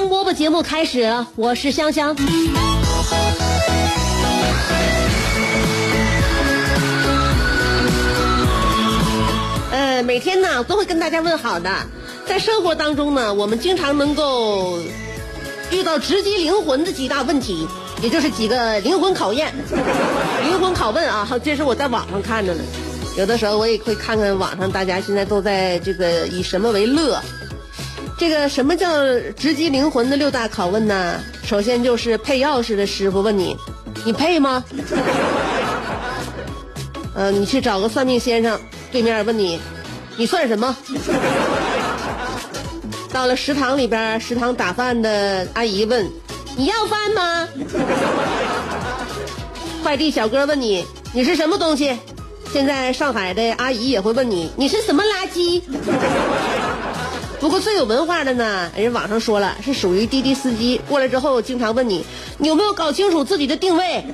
香饽饽节目开始，我是香香。呃，每天呢都会跟大家问好的，在生活当中呢，我们经常能够遇到直击灵魂的几大问题，也就是几个灵魂考验、灵魂拷问啊。这是我在网上看着的，有的时候我也会看看网上大家现在都在这个以什么为乐。这个什么叫直击灵魂的六大拷问呢？首先就是配钥匙的师傅问你，你配吗？呃，你去找个算命先生，对面问你，你算什么？到了食堂里边，食堂打饭的阿姨问，你要饭吗？快递小哥问你，你是什么东西？现在上海的阿姨也会问你，你是什么垃圾？不过最有文化的呢，人网上说了是属于滴滴司机，过来之后经常问你，你有没有搞清楚自己的定位？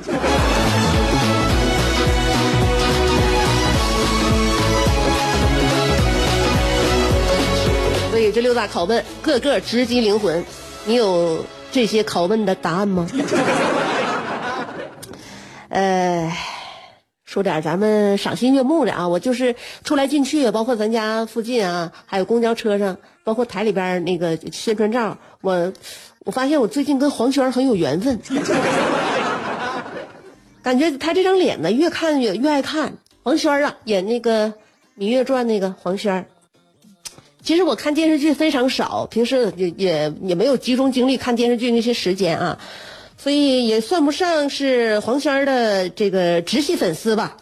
所以这六大拷问个个直击灵魂，你有这些拷问的答案吗？呃。说点咱们赏心悦目的啊！我就是出来进去，包括咱家附近啊，还有公交车上，包括台里边那个宣传照，我我发现我最近跟黄轩很有缘分，感觉他这张脸呢，越看越越爱看。黄轩啊，演那个《芈月传》那个黄轩。其实我看电视剧非常少，平时也也也没有集中精力看电视剧那些时间啊。所以也算不上是黄轩的这个直系粉丝吧，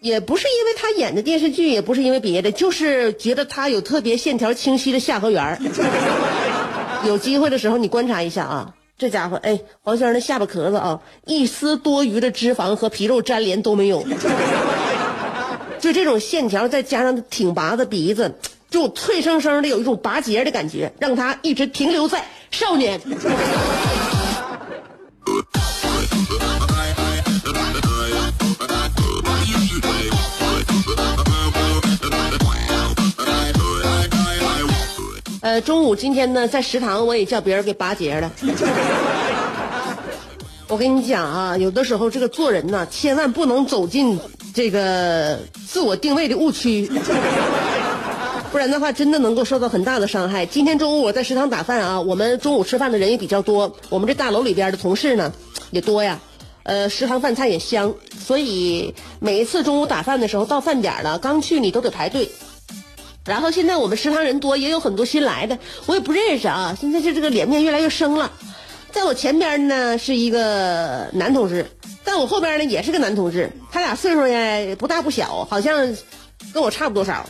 也不是因为他演的电视剧，也不是因为别的，就是觉得他有特别线条清晰的下颌缘 有机会的时候你观察一下啊，这家伙，哎，黄轩的下巴壳子啊，一丝多余的脂肪和皮肉粘连都没有，就这种线条，再加上挺拔的鼻子，就脆生生的有一种拔节的感觉，让他一直停留在少年。呃，中午今天呢，在食堂我也叫别人给拔节了。我跟你讲啊，有的时候这个做人呢，千万不能走进这个自我定位的误区，不然的话，真的能够受到很大的伤害。今天中午我在食堂打饭啊，我们中午吃饭的人也比较多，我们这大楼里边的同事呢也多呀，呃，食堂饭菜也香，所以每一次中午打饭的时候，到饭点了，刚去你都得排队。然后现在我们食堂人多，也有很多新来的，我也不认识啊。现在就这个脸面越来越生了。在我前边呢是一个男同志，在我后边呢也是个男同志，他俩岁数也不大不小，好像跟我差不多少。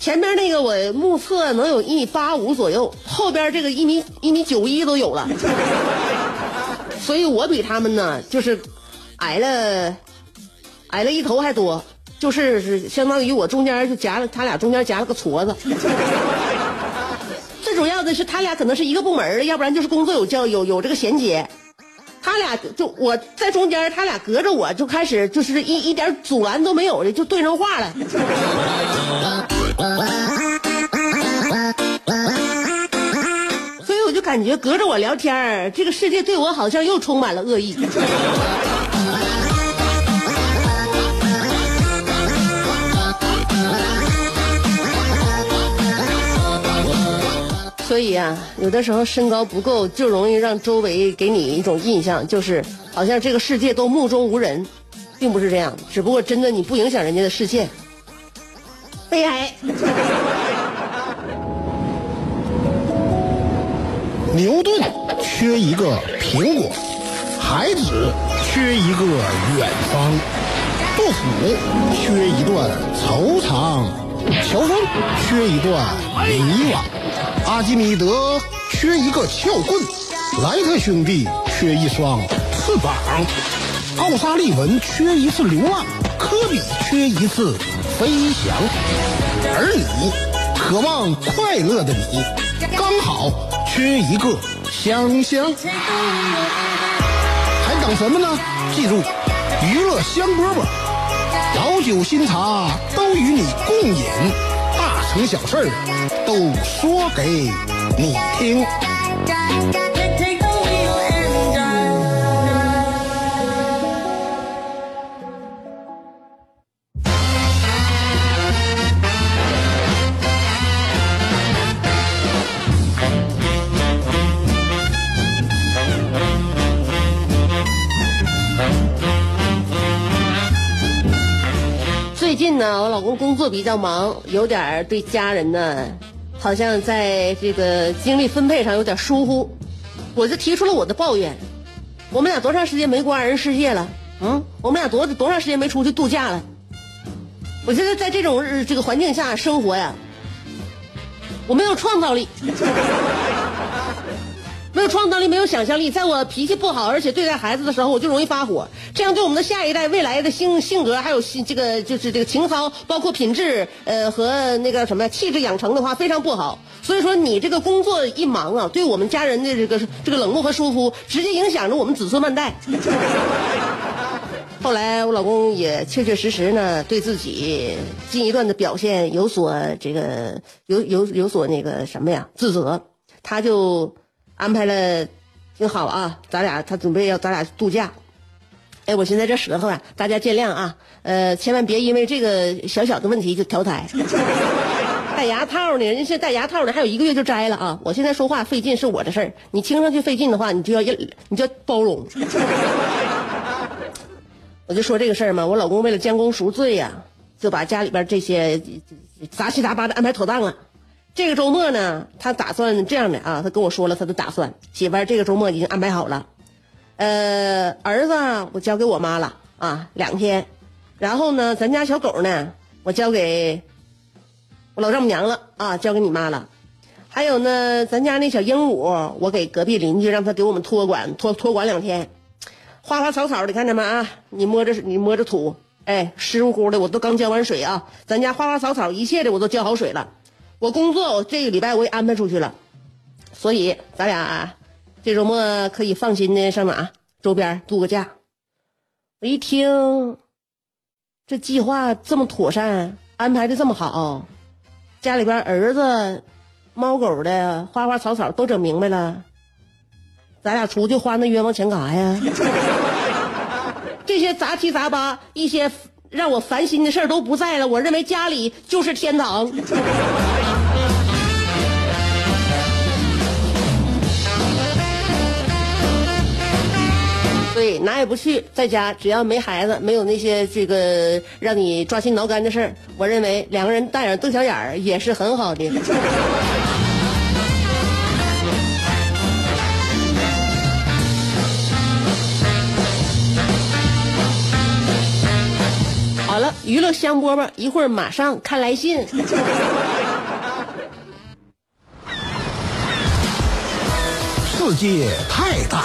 前边那个我目测能有一米八五左右，后边这个一米一米九一都有了，所以我比他们呢就是矮了矮了一头还多。就是是相当于我中间就夹了他俩中间夹了个矬子，最主要的是他俩可能是一个部门的，要不然就是工作有交有有这个衔接，他俩就我在中间，他俩隔着我就开始就是一一点阻拦都没有的就对上话了，所以我就感觉隔着我聊天这个世界对我好像又充满了恶意。所以啊，有的时候身高不够，就容易让周围给你一种印象，就是好像这个世界都目中无人，并不是这样，只不过真的你不影响人家的视线。悲哀。牛顿缺一个苹果，孩子缺一个远方，杜甫缺一段惆怅，乔峰缺一段迷惘，阿基米德缺一个撬棍，莱特兄弟缺一双翅膀，奥沙利文缺一次流浪，科比缺一次飞翔，而你，渴望快乐的你，刚好。缺一个香香，还等什么呢？记住，娱乐香饽饽，老酒新茶都与你共饮，大成小事都说给你听。呢，我老公工作比较忙，有点对家人呢，好像在这个精力分配上有点疏忽，我就提出了我的抱怨。我们俩多长时间没过二人世界了？嗯，我们俩多多长时间没出去度假了？我觉得在这种这个环境下生活呀，我没有创造力。没有创造力，没有想象力，在我脾气不好，而且对待孩子的时候，我就容易发火。这样对我们的下一代未来的性性格，还有性这个就是这个情操，包括品质，呃和那个什么气质养成的话，非常不好。所以说，你这个工作一忙啊，对我们家人的这个这个冷漠和疏忽，直接影响着我们子孙万代。后来我老公也确确实实呢，对自己近一段的表现有所这个有有有所那个什么呀自责，他就。安排了挺好啊，咱俩他准备要咱俩度假，哎，我现在这舌头啊，大家见谅啊，呃，千万别因为这个小小的问题就调台。戴牙套呢，人家现在戴牙套呢，还有一个月就摘了啊！我现在说话费劲是我的事儿，你听上去费劲的话，你就要你就要包容。我就说这个事儿嘛，我老公为了将功赎罪呀，就把家里边这些杂七杂八的安排妥当了。这个周末呢，他打算这样的啊，他跟我说了他的打算。媳妇儿，这个周末已经安排好了，呃，儿子我交给我妈了啊，两天，然后呢，咱家小狗呢，我交给我老丈母娘了啊，交给你妈了。还有呢，咱家那小鹦鹉，我给隔壁邻居让他给我们托管托托管两天。花花草草的，看着没啊？你摸着你摸着土，哎，湿乎乎的，我都刚浇完水啊。咱家花花草草一切的我都浇好水了。我工作，我这个礼拜我也安排出去了，所以咱俩这周末可以放心的上哪周边度个假。我一听，这计划这么妥善，安排的这么好，家里边儿子、猫狗的花花草草都整明白了，咱俩出去花那冤枉钱干啥呀？这些杂七杂八、一些让我烦心的事都不在了，我认为家里就是天堂。对，哪也不去，在家只要没孩子，没有那些这个让你抓心挠肝的事儿，我认为两个人大眼瞪小眼儿也是很好的。好了，娱乐香饽饽，一会儿马上看来信。世界太大。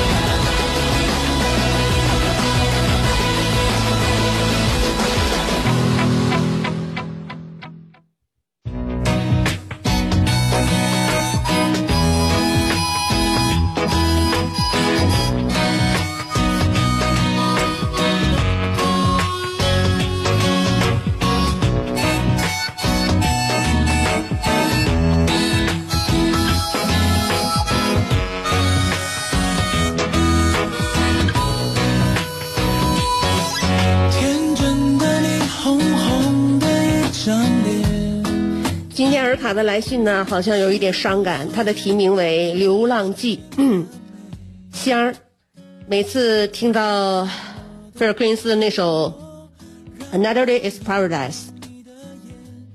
卡的来信呢，好像有一点伤感。它的题名为《流浪记》。香儿，每次听到菲尔克林斯的那首《Another Day Is Paradise》，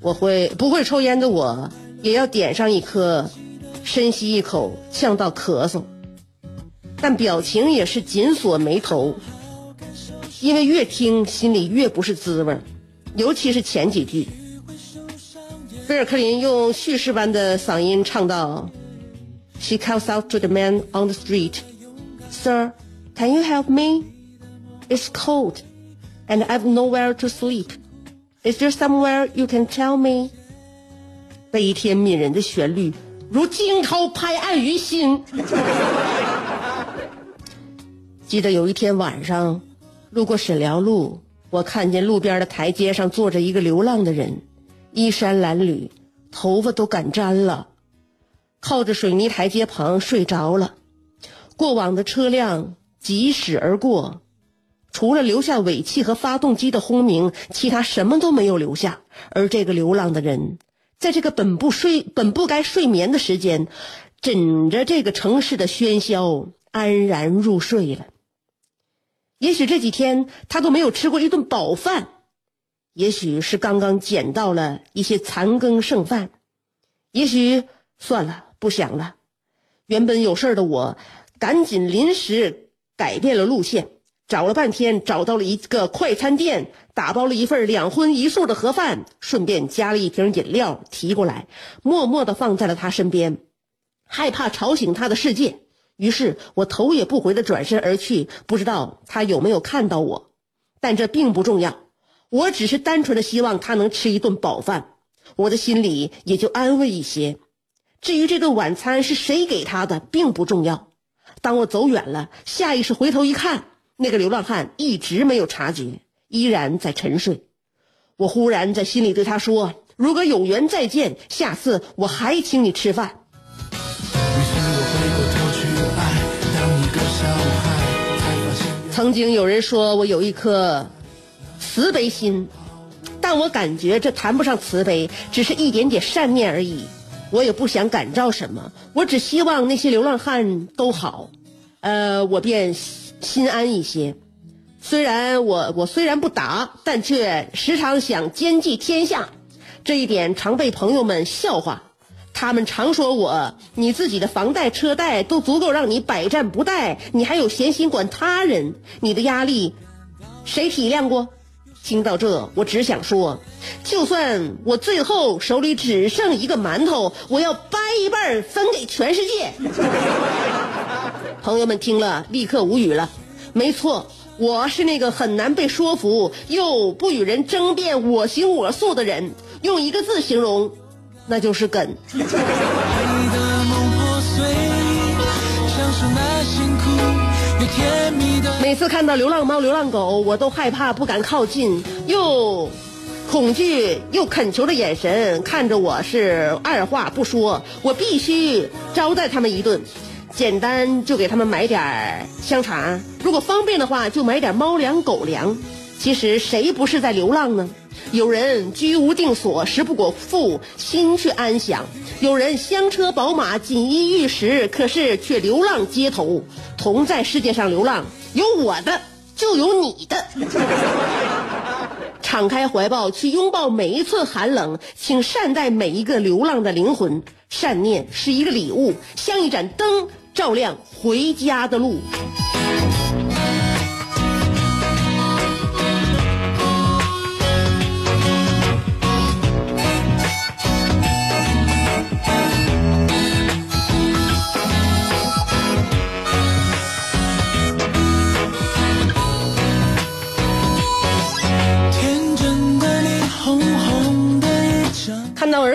我会不会抽烟的我，也要点上一颗，深吸一口，呛到咳嗽。但表情也是紧锁眉头，因为越听心里越不是滋味尤其是前几句。菲尔克林用叙事般的嗓音唱道：“She calls out to the man on the street, Sir, can you help me? It's cold, and I've nowhere to sleep. Is there somewhere you can tell me?” 悲天悯人的旋律如惊涛拍岸于心。记得有一天晚上，路过沈辽路，我看见路边的台阶上坐着一个流浪的人，衣衫褴褛，头发都敢沾了，靠着水泥台阶旁睡着了。过往的车辆疾驶而过，除了留下尾气和发动机的轰鸣，其他什么都没有留下。而这个流浪的人，在这个本不睡、本不该睡眠的时间，枕着这个城市的喧嚣，安然入睡了。也许这几天他都没有吃过一顿饱饭，也许是刚刚捡到了一些残羹剩饭，也许算了，不想了。原本有事的我，赶紧临时改变了路线，找了半天找到了一个快餐店，打包了一份两荤一素的盒饭，顺便加了一瓶饮料提过来，默默地放在了他身边，害怕吵醒他的世界。于是我头也不回地转身而去，不知道他有没有看到我，但这并不重要。我只是单纯的希望他能吃一顿饱饭，我的心里也就安慰一些。至于这顿晚餐是谁给他的，并不重要。当我走远了，下意识回头一看，那个流浪汉一直没有察觉，依然在沉睡。我忽然在心里对他说：“如果有缘再见，下次我还请你吃饭。”曾经有人说我有一颗慈悲心，但我感觉这谈不上慈悲，只是一点点善念而已。我也不想感召什么，我只希望那些流浪汉都好，呃，我便心安一些。虽然我我虽然不打，但却时常想兼济天下，这一点常被朋友们笑话。他们常说我，你自己的房贷车贷都足够让你百战不殆，你还有闲心管他人？你的压力，谁体谅过？听到这，我只想说，就算我最后手里只剩一个馒头，我要掰一半分给全世界。朋友们听了，立刻无语了。没错，我是那个很难被说服又不与人争辩我行我素的人。用一个字形容，那就是梗。每次看到流浪猫、流浪狗，我都害怕，不敢靠近，又恐惧又恳求的眼神看着我，是二话不说，我必须招待他们一顿。简单就给他们买点香肠，如果方便的话，就买点猫粮、狗粮。其实谁不是在流浪呢？有人居无定所，食不果腹，心却安详；有人香车宝马，锦衣玉食，可是却流浪街头。同在世界上流浪，有我的就有你的。敞开怀抱去拥抱每一寸寒冷，请善待每一个流浪的灵魂。善念是一个礼物，像一盏灯，照亮回家的路。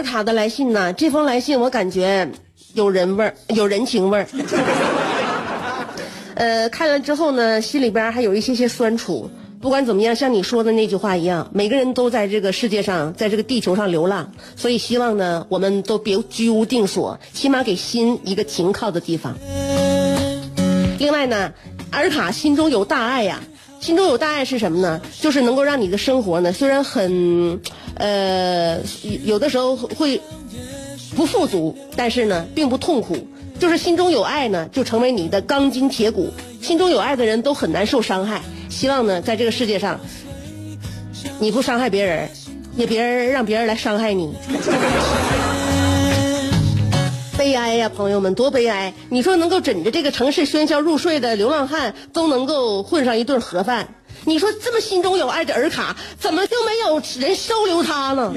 尔卡的来信呢，这封来信我感觉有人味儿，有人情味儿。呃，看了之后呢，心里边还有一些些酸楚。不管怎么样，像你说的那句话一样，每个人都在这个世界上，在这个地球上流浪，所以希望呢，我们都别居无定所，起码给心一个停靠的地方。另外呢，尔卡心中有大爱呀，心中有大爱是什么呢？就是能够让你的生活呢，虽然很，呃，有的时候会不富足，但是呢，并不痛苦。就是心中有爱呢，就成为你的钢筋铁骨。心中有爱的人都很难受伤害。希望呢，在这个世界上，你不伤害别人，也别人让别人来伤害你。悲哀呀，朋友们，多悲哀！你说能够枕着这个城市喧嚣入睡的流浪汉，都能够混上一顿盒饭。你说这么心中有爱的尔卡，怎么就没有人收留他呢？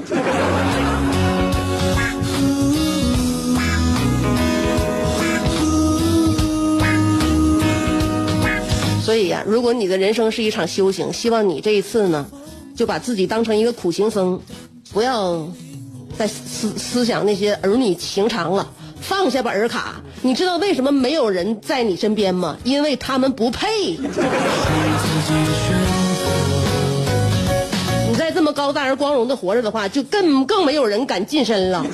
所以呀，如果你的人生是一场修行，希望你这一次呢，就把自己当成一个苦行僧，不要再思思想那些儿女情长了，放下吧，尔卡。你知道为什么没有人在你身边吗？因为他们不配。你再这么高大而光荣的活着的话，就更更没有人敢近身了。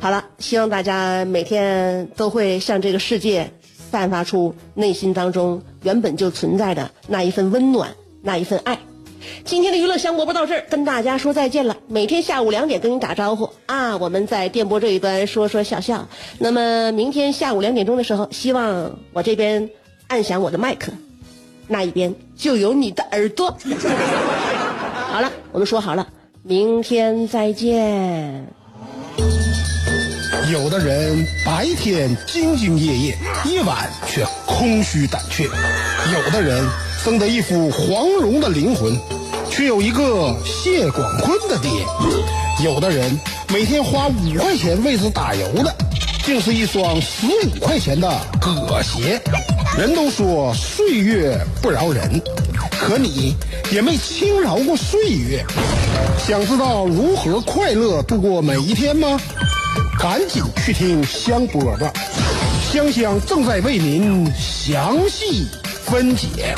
好了，希望大家每天都会向这个世界。散发出内心当中原本就存在的那一份温暖，那一份爱。今天的娱乐香饽饽到这儿，跟大家说再见了。每天下午两点跟你打招呼啊，我们在电波这一端说说笑笑。那么明天下午两点钟的时候，希望我这边按响我的麦克，那一边就有你的耳朵。好了，我们说好了，明天再见。有的人白天兢兢业业，夜晚却空虚胆怯；有的人生得一副黄蓉的灵魂，却有一个谢广坤的爹；有的人每天花五块钱为之打油的，竟是一双十五块钱的葛鞋。人都说岁月不饶人，可你也没轻饶过岁月。想知道如何快乐度过每一天吗？赶紧去听香饽饽，香香正在为您详细分解。